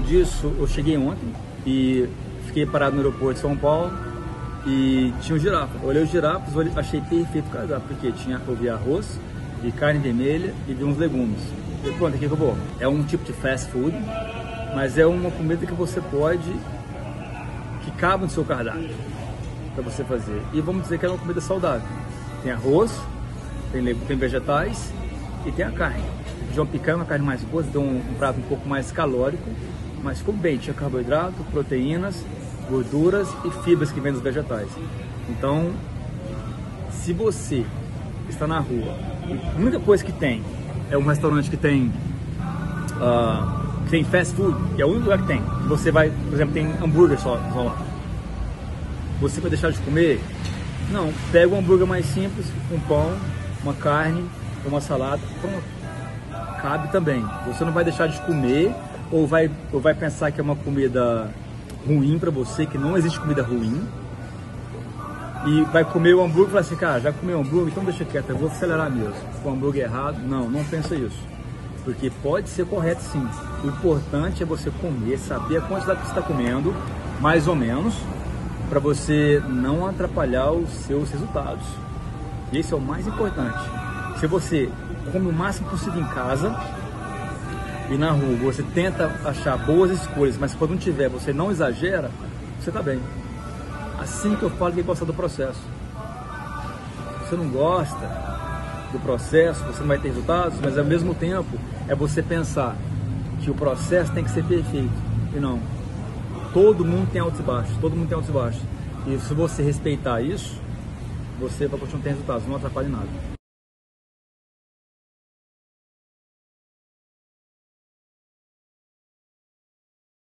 disso, eu cheguei ontem e fiquei parado no aeroporto de São Paulo e tinha um girafa. Eu olhei os girafas, achei perfeito o cardápio, porque tinha, eu arroz e carne vermelha e vi uns legumes. E pronto, aqui que eu vou. É um tipo de fast food, mas é uma comida que você pode, que cabe no seu cardápio para você fazer. E vamos dizer que é uma comida saudável. Tem arroz, tem, tem vegetais e tem a carne. João Picão é uma carne mais boa, então um, um prato um pouco mais calórico, mas ficou bem, tinha carboidrato, proteínas, gorduras e fibras que vêm dos vegetais. Então, se você está na rua e a única coisa que tem é um restaurante que tem uh, que tem fast food, que é o único lugar que tem, você vai, por exemplo, tem hambúrguer só, só lá. Você vai deixar de comer? Não, pega um hambúrguer mais simples, um pão, uma carne, uma salada, pronto cabe também. Você não vai deixar de comer ou vai, ou vai pensar que é uma comida ruim para você, que não existe comida ruim. E vai comer o hambúrguer e falar assim, cara, já comeu hambúrguer, então deixa quieto, eu vou acelerar mesmo. O hambúrguer errado, não, não pensa isso. Porque pode ser correto sim. O importante é você comer, saber a quantidade que você está comendo, mais ou menos, para você não atrapalhar os seus resultados. Esse é o mais importante. Se você come o máximo possível em casa e na rua você tenta achar boas escolhas, mas quando não tiver, você não exagera, você está bem. Assim que eu falo que gosta do processo. Se você não gosta do processo, você não vai ter resultados, mas ao mesmo tempo é você pensar que o processo tem que ser perfeito. E não. Todo mundo tem altos e baixos, todo mundo tem altos e baixos. E se você respeitar isso, você vai continuar tendo resultados, não atrapalha nada.